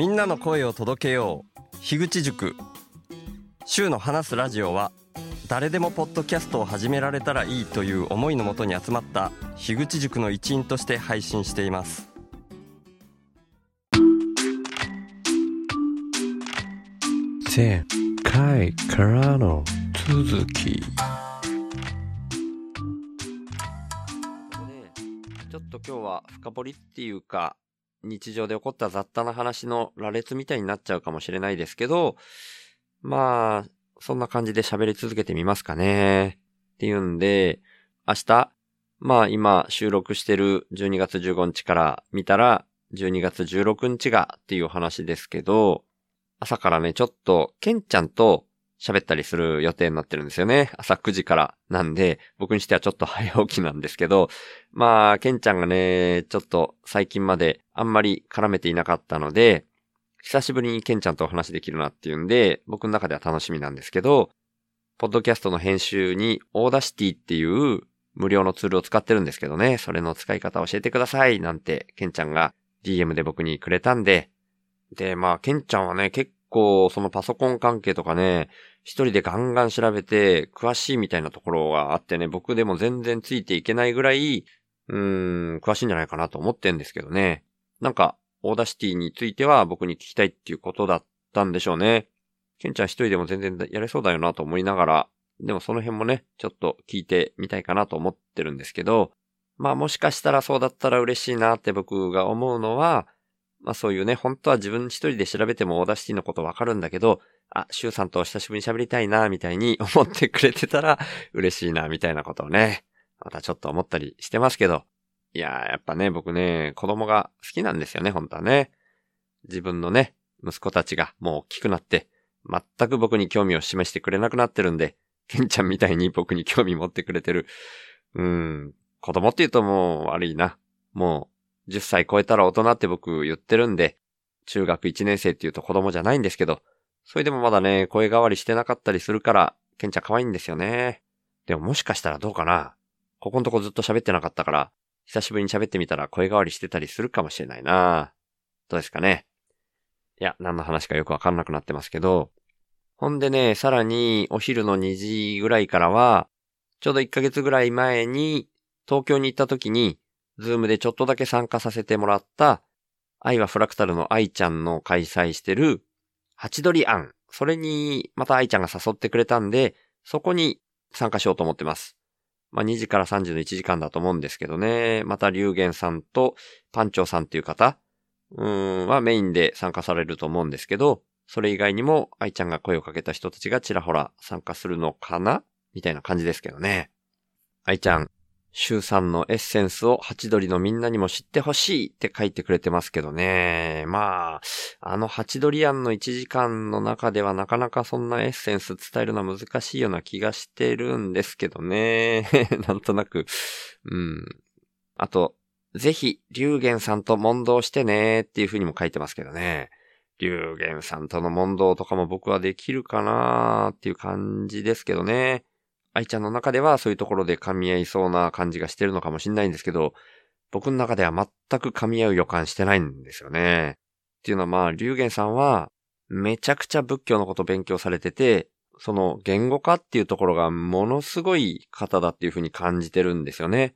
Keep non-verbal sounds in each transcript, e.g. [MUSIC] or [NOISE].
みんなの声を届けよう。樋口塾。週の話すラジオは誰でもポッドキャストを始められたらいいという思いのもとに集まった樋口塾の一員として配信しています。前回からの続き。ちょっと今日は深掘りっていうか日常で起こった雑多な話の羅列みたいになっちゃうかもしれないですけどまあそんな感じで喋り続けてみますかねっていうんで明日まあ今収録してる12月15日から見たら12月16日がっていう話ですけど朝からねちょっとケンちゃんと喋ったりする予定になってるんですよね。朝9時からなんで、僕にしてはちょっと早起きなんですけど、まあ、ケンちゃんがね、ちょっと最近まであんまり絡めていなかったので、久しぶりにケンちゃんとお話できるなっていうんで、僕の中では楽しみなんですけど、ポッドキャストの編集に Audacity っていう無料のツールを使ってるんですけどね、それの使い方教えてくださいなんて、ケンちゃんが DM で僕にくれたんで、で、まあ、ケンちゃんはね、結構そのパソコン関係とかね、一人でガンガン調べて詳しいみたいなところがあってね、僕でも全然ついていけないぐらい、うーん、詳しいんじゃないかなと思ってんですけどね。なんか、 Audacity については僕に聞きたいっていうことだったんでしょうね。ケンちゃん一人でも全然やれそうだよなと思いながら、でもその辺もね、ちょっと聞いてみたいかなと思ってるんですけど、まあもしかしたらそうだったら嬉しいなって僕が思うのは、まあそういうね、本当は自分一人で調べても Audacity のことわかるんだけど、あ、シュウさんと久しぶりに喋りたいな、みたいに思ってくれてたら嬉しいな、みたいなことをね、またちょっと思ったりしてますけど。いやー、やっぱね、僕ね、子供が好きなんですよね、本当はね。自分のね、息子たちがもう大きくなって、全く僕に興味を示してくれなくなってるんで、ケンちゃんみたいに僕に興味持ってくれてる。うーん、子供って言うともう悪いな。もう、10歳超えたら大人って僕言ってるんで、中学1年生って言うと子供じゃないんですけど、それでもまだね、声変わりしてなかったりするから、ケンちゃん可愛いんですよね。でももしかしたらどうかなここのとこずっと喋ってなかったから、久しぶりに喋ってみたら声変わりしてたりするかもしれないなどうですかねいや、何の話かよくわかんなくなってますけど、ほんでね、さらにお昼の2時ぐらいからは、ちょうど1ヶ月ぐらい前に東京に行った時に、ズームでちょっとだけ参加させてもらった、愛はフラクタルの愛ちゃんの開催してる、ハチドリ案。それに、また愛ちゃんが誘ってくれたんで、そこに参加しようと思ってます。まあ、2時から3時の1時間だと思うんですけどね。また、龍玄さんとパンチョさんっていう方、うん、はメインで参加されると思うんですけど、それ以外にも愛ちゃんが声をかけた人たちがちらほら参加するのかな？みたいな感じですけどね。愛ちゃん、週さんのエッセンスをハチドリのみんなにも知ってほしいって書いてくれてますけどね。まあ、あのハチドリアンの1時間の中ではなかなかそんなエッセンス伝えるのは難しいような気がしてるんですけどね。[LAUGHS] なんとなく。うん。あと、ぜひ、龍玄さんと問答してねっていう風にも書いてますけどね。龍玄さんとの問答とかも僕はできるかなっていう感じですけどね。愛ちゃんの中ではそういうところで噛み合いそうな感じがしてるのかもしれないんですけど、僕の中では全く噛み合う予感してないんですよね。っていうのはまあ、龍玄さんはめちゃくちゃ仏教のこと勉強されてて、その言語化っていうところがものすごい方だっていうふうに感じてるんですよね。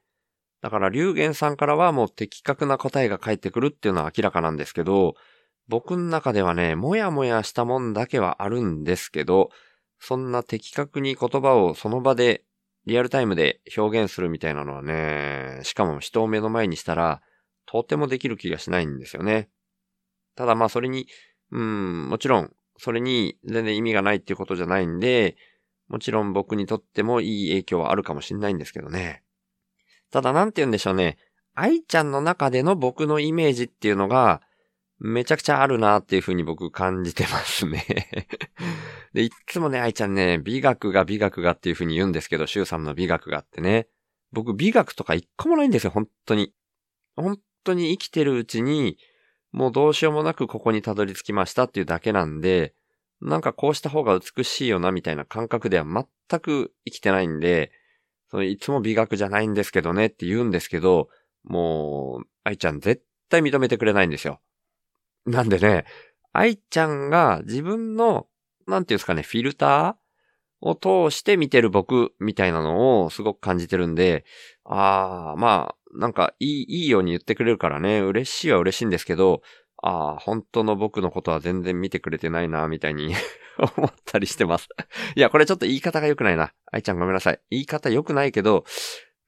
だから龍玄さんからはもう的確な答えが返ってくるっていうのは明らかなんですけど、僕の中ではね、もやもやしたもんだけはあるんですけど、そんな的確に言葉をその場でリアルタイムで表現するみたいなのはね、しかも人を目の前にしたら、とてもできる気がしないんですよね。ただまあそれに、うん、もちろん、それに全然意味がないっていうことじゃないんで、もちろん僕にとってもいい影響はあるかもしれないんですけどね。ただなんて言うんでしょうね。愛ちゃんの中での僕のイメージっていうのが、めちゃくちゃあるなっていう風に僕感じてますね [LAUGHS] で、いつもね、愛ちゃんね、美学が美学がっていう風に言うんですけど、シュウさんの美学があってね。僕美学とか一個もないんですよ、本当に。本当に生きてるうちに、もうどうしようもなくここにたどり着きましたっていうだけなんで、なんかこうした方が美しいよなみたいな感覚では全く生きてないんで、そのいつも美学じゃないんですけどねって言うんですけど、もう、愛ちゃん絶対認めてくれないんですよ。なんでね、愛ちゃんが自分の、なんていうんですかね、フィルターを通して見てる僕みたいなのをすごく感じてるんで、ああ、まあ、なんかいい、いいように言ってくれるからね、嬉しいは嬉しいんですけど、ああ、本当の僕のことは全然見てくれてないな、みたいに [LAUGHS] 思ったりしてます [LAUGHS] いや、これちょっと言い方が良くないな。愛ちゃんごめんなさい。言い方良くないけど、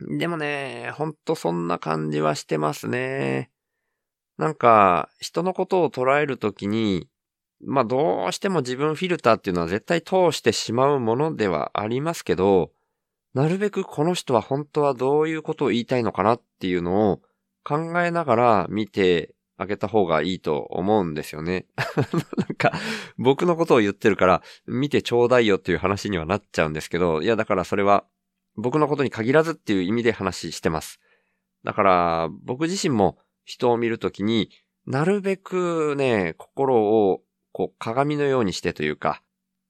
でもね、ほんとそんな感じはしてますね。なんか、人のことを捉えるときに、まあどうしても自分フィルターっていうのは絶対通してしまうものではありますけど、なるべくこの人は本当はどういうことを言いたいのかなっていうのを考えながら見てあげた方がいいと思うんですよね。[LAUGHS] なんか、僕のことを言ってるから見てちょうだいよっていう話にはなっちゃうんですけど、いやだからそれは僕のことに限らずっていう意味で話してます。だから僕自身も人を見るときに、なるべくね、心を、こう、鏡のようにしてというか、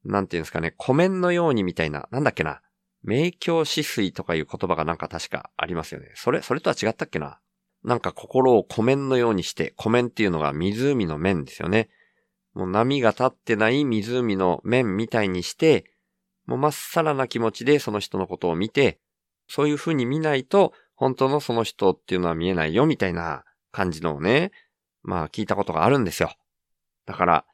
なんていうんですかね、湖面のようにみたいな、なんだっけな、明鏡止水とかいう言葉がなんか確かありますよね。それ、それとは違ったっけななんか心を湖面のようにして、湖面っていうのが湖の面ですよね。もう波が立ってない湖の面みたいにして、もうまっさらな気持ちでその人のことを見て、そういう風に見ないと、本当のその人っていうのは見えないよみたいな感じのをね、まあ聞いたことがあるんですよ。だから、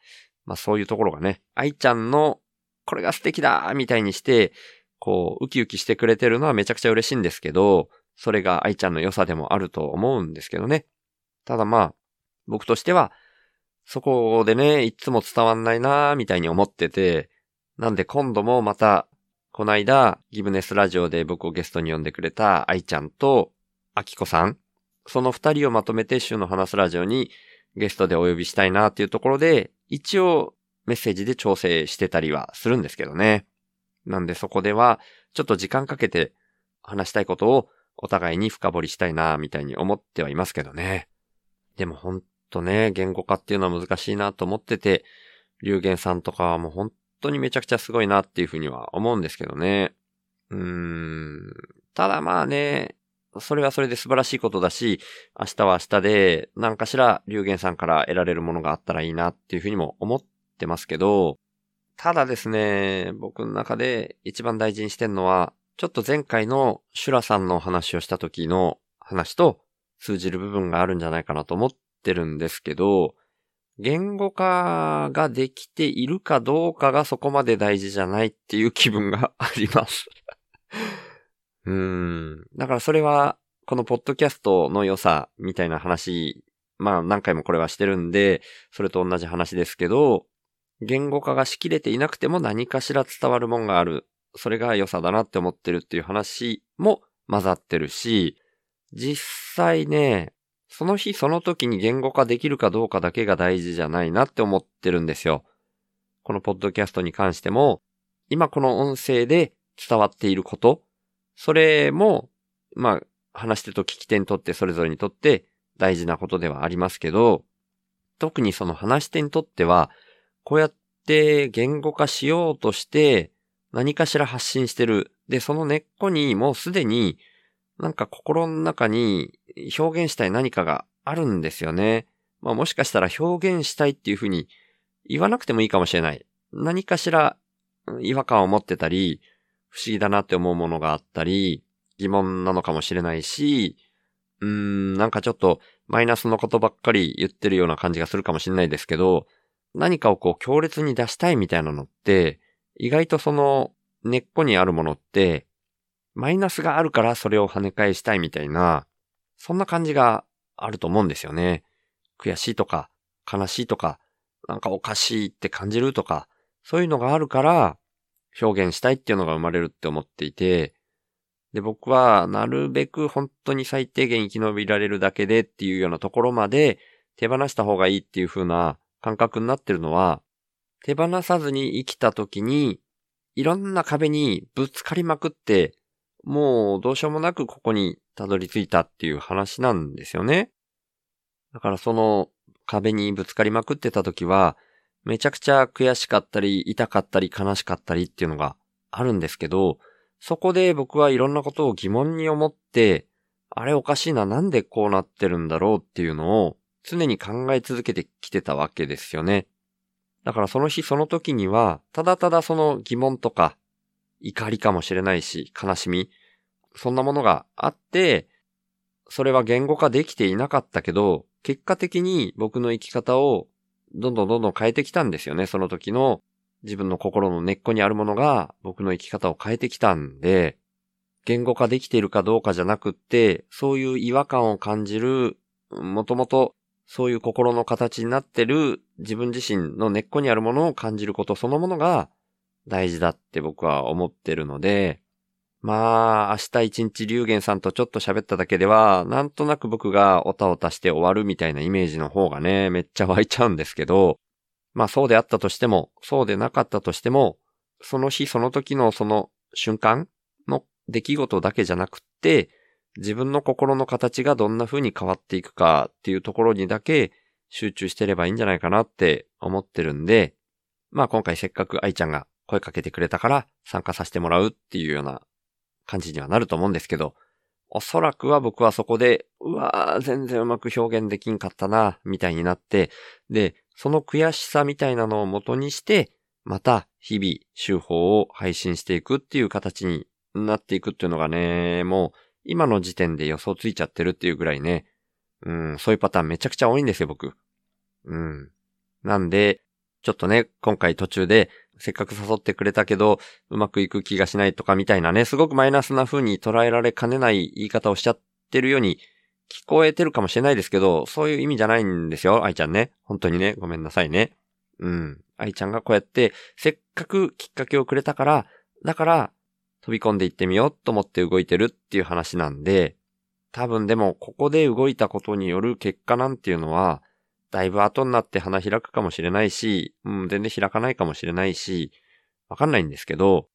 まあそういうところがね、愛ちゃんのこれが素敵だみたいにして、こう、ウキウキしてくれてるのはめちゃくちゃ嬉しいんですけど、それが愛ちゃんの良さでもあると思うんですけどね。ただまあ、僕としては、そこでね、いつも伝わんないなーみたいに思ってて、なんで今度もまた、こないだ、ギブネスラジオで僕をゲストに呼んでくれた愛ちゃんと、アキコさんその二人をまとめて週の話すラジオにゲストでお呼びしたいなっていうところで、一応メッセージで調整してたりはするんですけどね。なんでそこでは、ちょっと時間かけて話したいことをお互いに深掘りしたいな、みたいに思ってはいますけどね。でもほんとね、言語化っていうのは難しいなと思ってて、龍玄さんとかはもう本当にめちゃくちゃすごいなっていうふうには思うんですけどね。うーん。ただまあね、それはそれで素晴らしいことだし、明日は明日で何かしら龍玄さんから得られるものがあったらいいなっていうふうにも思ってますけど、ただですね、僕の中で一番大事にしてんのは、ちょっと前回のシュラさんの話をした時の話と通じる部分があるんじゃないかなと思ってるんですけど、言語化ができているかどうかがそこまで大事じゃないっていう気分があります。うん。だからそれは、このポッドキャストの良さみたいな話、まあ何回もこれはしてるんで、それと同じ話ですけど、言語化がしきれていなくても何かしら伝わるもんがある。それが良さだなって思ってるっていう話も混ざってるし、実際ね、その日その時に言語化できるかどうかだけが大事じゃないなって思ってるんですよ。このポッドキャストに関しても、今この音声で伝わっていること、それも、まあ、話し手と聞き手にとってそれぞれにとって大事なことではありますけど、特にその話し手にとっては、こうやって言語化しようとして何かしら発信してる。で、その根っこにもうすでになんか心の中に表現したい何かがあるんですよね。まあもしかしたら表現したいっていうふうに言わなくてもいいかもしれない。何かしら違和感を持ってたり、不思議だなって思うものがあったり、疑問なのかもしれないし、うーん、なんかちょっとマイナスのことばっかり言ってるような感じがするかもしれないですけど、何かをこう強烈に出したいみたいなのって、意外とその根っこにあるものって、マイナスがあるからそれを跳ね返したいみたいな、そんな感じがあると思うんですよね。悔しいとか、悲しいとか、なんかおかしいって感じるとか、そういうのがあるから、表現したいっていうのが生まれるって思っていて、で、僕は、なるべく本当に最低限生き延びられるだけでっていうようなところまで手放した方がいいっていう風な感覚になってるのは、手放さずに生きた時に、いろんな壁にぶつかりまくって、もうどうしようもなくここにたどり着いたっていう話なんですよね。だからその壁にぶつかりまくってた時は、めちゃくちゃ悔しかったり、痛かったり、悲しかったりっていうのがあるんですけど、そこで僕はいろんなことを疑問に思って、あれおかしいな、なんでこうなってるんだろうっていうのを常に考え続けてきてたわけですよね。だからその日その時には、ただただその疑問とか、怒りかもしれないし、悲しみ、そんなものがあって、それは言語化できていなかったけど、結果的に僕の生き方をどんどんどんどん変えてきたんですよね。その時の自分の心の根っこにあるものが僕の生き方を変えてきたんで、言語化できているかどうかじゃなくって、そういう違和感を感じる、もともとそういう心の形になってる自分自身の根っこにあるものを感じることそのものが大事だって僕は思ってるので、まあ、明日一日龍玄さんとちょっと喋っただけでは、なんとなく僕がおたおたして終わるみたいなイメージの方がね、めっちゃ湧いちゃうんですけど、まあそうであったとしても、そうでなかったとしても、その日その時のその瞬間の出来事だけじゃなくって、自分の心の形がどんな風に変わっていくかっていうところにだけ集中してればいいんじゃないかなって思ってるんで、まあ今回せっかく愛ちゃんが声かけてくれたから参加させてもらうっていうような感じにはなると思うんですけど、おそらくは僕はそこで、うわー、全然うまく表現できんかったな、みたいになって、で、その悔しさみたいなのを元にして、また日々手法を配信していくっていう形になっていくっていうのがね、もう今の時点で予想ついちゃってるっていうぐらいね、うん、そういうパターンめちゃくちゃ多いんですよ、僕。うん。なんで、ちょっとね、今回途中でせっかく誘ってくれたけど、うまくいく気がしないとかみたいなね、すごくマイナスな風に捉えられかねない言い方をしちゃってるように聞こえてるかもしれないですけど、そういう意味じゃないんですよ、愛ちゃんね。本当にね、ごめんなさいね。うん。愛ちゃんがこうやって、せっかくきっかけをくれたから、だから、飛び込んでいってみようと思って動いてるっていう話なんで、多分でも、ここで動いたことによる結果なんていうのは、だいぶ後になって花開くかもしれないし、うん、全然開かないかもしれないし、わかんないんですけど、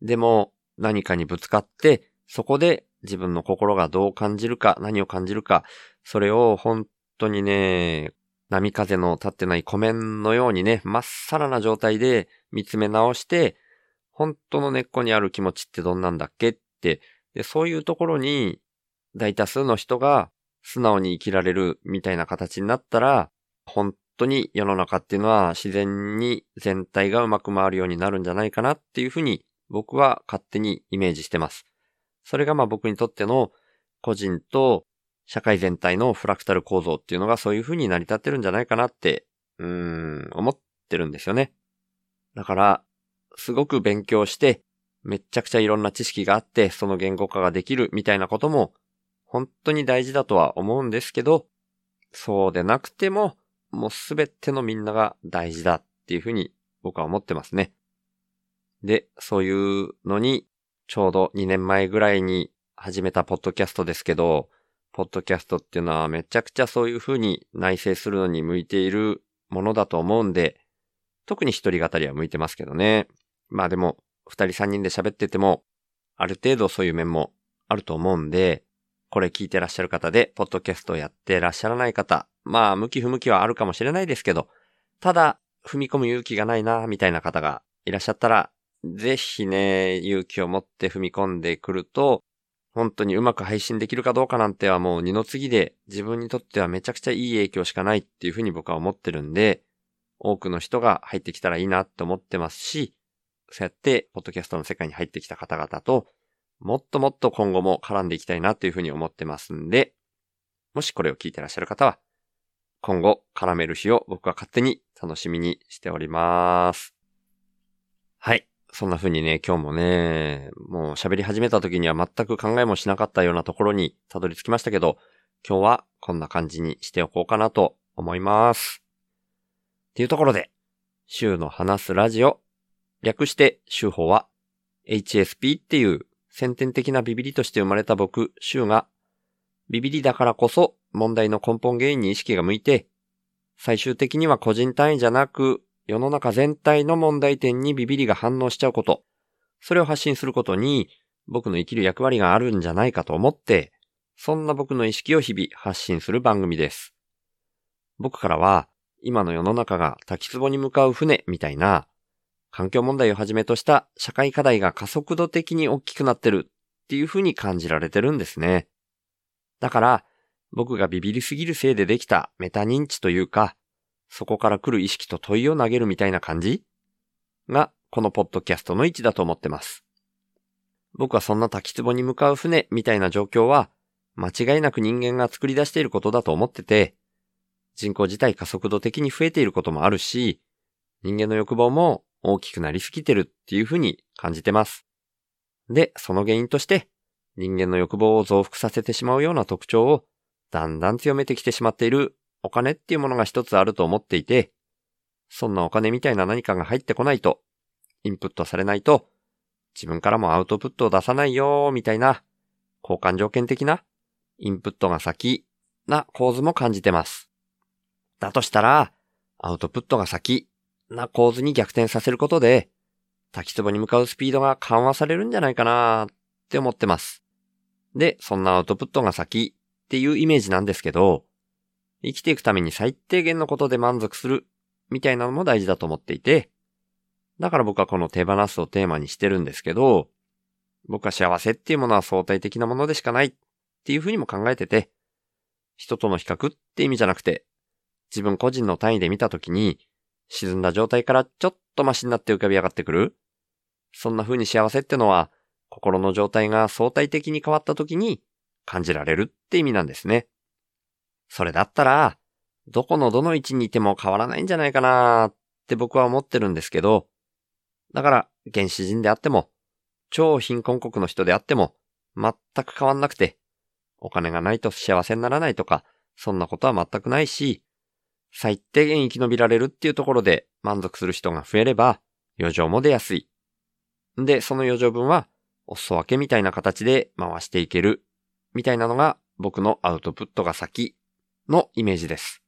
でも何かにぶつかって、そこで自分の心がどう感じるか、何を感じるか、それを本当にね、波風の立ってない湖面のようにね、まっさらな状態で見つめ直して、本当の根っこにある気持ちってどんなんだっけって、で、そういうところに大多数の人が素直に生きられるみたいな形になったら、本当に世の中っていうのは自然に全体がうまく回るようになるんじゃないかなっていうふうに僕は勝手にイメージしてます。それがまあ僕にとっての個人と社会全体のフラクタル構造っていうのがそういうふうに成り立ってるんじゃないかなって、うーん、思ってるんですよね。だから、すごく勉強して、めっちゃくちゃいろんな知識があって、その言語化ができるみたいなことも本当に大事だとは思うんですけど、そうでなくても、もうすべてのみんなが大事だっていうふうに僕は思ってますね。で、そういうのに、ちょうど2年前ぐらいに始めたポッドキャストですけど、ポッドキャストっていうのはめちゃくちゃそういうふうに内省するのに向いているものだと思うんで、特に一人語りは向いてますけどね。まあでも、二人三人で喋ってても、ある程度そういう面もあると思うんで、これ聞いてらっしゃる方で、ポッドキャストやってらっしゃらない方、まあ、向き不向きはあるかもしれないですけど、ただ、踏み込む勇気がないな、みたいな方がいらっしゃったら、ぜひね、勇気を持って踏み込んでくると、本当にうまく配信できるかどうかなんてはもう二の次で、自分にとってはめちゃくちゃいい影響しかないっていうふうに僕は思ってるんで、多くの人が入ってきたらいいなって思ってますし、そうやって、ポッドキャストの世界に入ってきた方々と、もっともっと今後も絡んでいきたいなというふうに思ってますんで、もしこれを聞いてらっしゃる方は、今後絡める日を僕は勝手に楽しみにしております。はい。そんな風にね、今日もね、もう喋り始めた時には全く考えもしなかったようなところにたどり着きましたけど、今日はこんな感じにしておこうかなと思います。っていうところで、週の話すラジオ、略して週報は HSP っていう先天的なビビリとして生まれた僕、シュウが、ビビリだからこそ問題の根本原因に意識が向いて、最終的には個人単位じゃなく、世の中全体の問題点にビビリが反応しちゃうこと、それを発信することに、僕の生きる役割があるんじゃないかと思って、そんな僕の意識を日々発信する番組です。僕からは、今の世の中が滝壺に向かう船みたいな、環境問題をはじめとした社会課題が加速度的に大きくなってるっていう風に感じられてるんですね。だから、僕がビビりすぎるせいでできたメタ認知というか、そこから来る意識と問いを投げるみたいな感じが、このポッドキャストの位置だと思ってます。僕はそんな滝壺に向かう船みたいな状況は、間違いなく人間が作り出していることだと思ってて、人口自体加速度的に増えていることもあるし、人間の欲望も大きくなりすぎてるっていうふうに感じてます。で、その原因として、人間の欲望を増幅させてしまうような特徴をだんだん強めてきてしまっているお金っていうものが一つあると思っていて、そんなお金みたいな何かが入ってこないと、インプットされないと、自分からもアウトプットを出さないよーみたいな、交換条件的なインプットが先な構図も感じてます。だとしたら、アウトプットが先な構図に逆転させることで、滝壺に向かうスピードが緩和されるんじゃないかなって思ってます。で、そんなアウトプットが先っていうイメージなんですけど、生きていくために最低限のことで満足するみたいなのも大事だと思っていて、だから僕はこの手放すをテーマにしてるんですけど、僕は幸せっていうものは相対的なものでしかないっていうふうにも考えてて、人との比較って意味じゃなくて、自分個人の単位で見たときに、沈んだ状態からちょっとマシになって浮かび上がってくる？そんな風に幸せってのは、心の状態が相対的に変わったときに感じられるって意味なんですね。それだったら、どこのどの位置にいても変わらないんじゃないかなって僕は思ってるんですけど、だから原始人であっても、超貧困国の人であっても、全く変わんなくて、お金がないと幸せにならないとか、そんなことは全くないし、最低限生き延びられるっていうところで満足する人が増えれば、余剰も出やすい。で、その余剰分は、お裾分けみたいな形で回していける、みたいなのが僕のアウトプットが先のイメージです。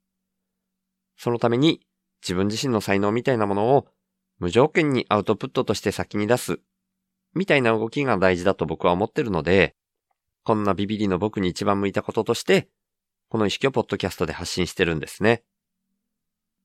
そのために自分自身の才能みたいなものを無条件にアウトプットとして先に出す、みたいな動きが大事だと僕は思ってるので、こんなビビリの僕に一番向いたこととして、この意識をポッドキャストで発信してるんですね。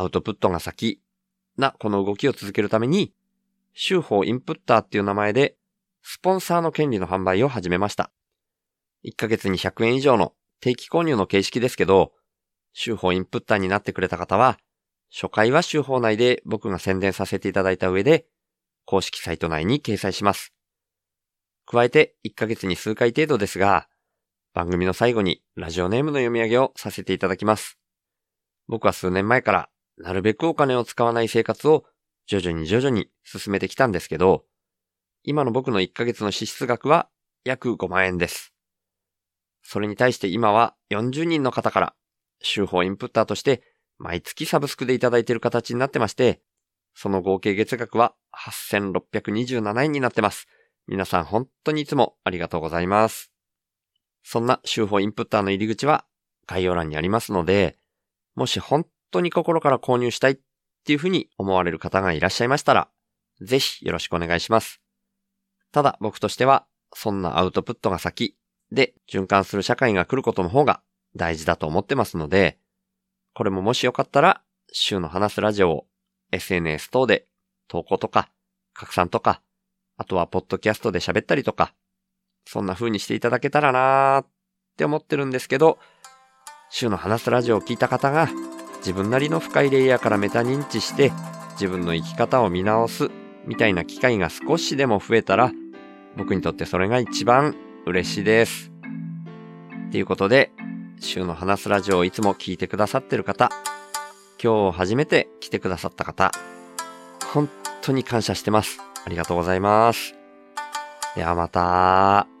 アウトプットが先なこの動きを続けるために、週報インプッターっていう名前で、スポンサーの権利の販売を始めました。1ヶ月に100円以上の定期購入の形式ですけど、週報インプッターになってくれた方は、初回は週報内で僕が宣伝させていただいた上で、公式サイト内に掲載します。加えて1ヶ月に数回程度ですが、番組の最後にラジオネームの読み上げをさせていただきます。僕は数年前からなるべくお金を使わない生活を徐々に徐々に進めてきたんですけど、今の僕の1ヶ月の支出額は約5万円です。それに対して今は40人の方から週報インプッターとして毎月サブスクでいただいている形になってまして、その合計月額は8627円になってます。皆さん本当にいつもありがとうございます。そんな週報インプッターの入り口は概要欄にありますので、もし本当に心から購入したいっていうふうに思われる方がいらっしゃいましたら、ぜひよろしくお願いします。ただ僕としては、そんなアウトプットが先で循環する社会が来ることの方が大事だと思ってますので、これももしよかったら、週の話すラジオを SNS 等で投稿とか拡散とか、あとはポッドキャストで喋ったりとか、そんな風にしていただけたらなーって思ってるんですけど、週の話すラジオを聞いた方が自分なりの深いレイヤーからメタ認知して自分の生き方を見直すみたいな機会が少しでも増えたら僕にとってそれが一番嬉しいです。ということで、週の話すラジオをいつも聞いてくださってる方、今日初めて来てくださった方、本当に感謝してます。ありがとうございます。ではまた。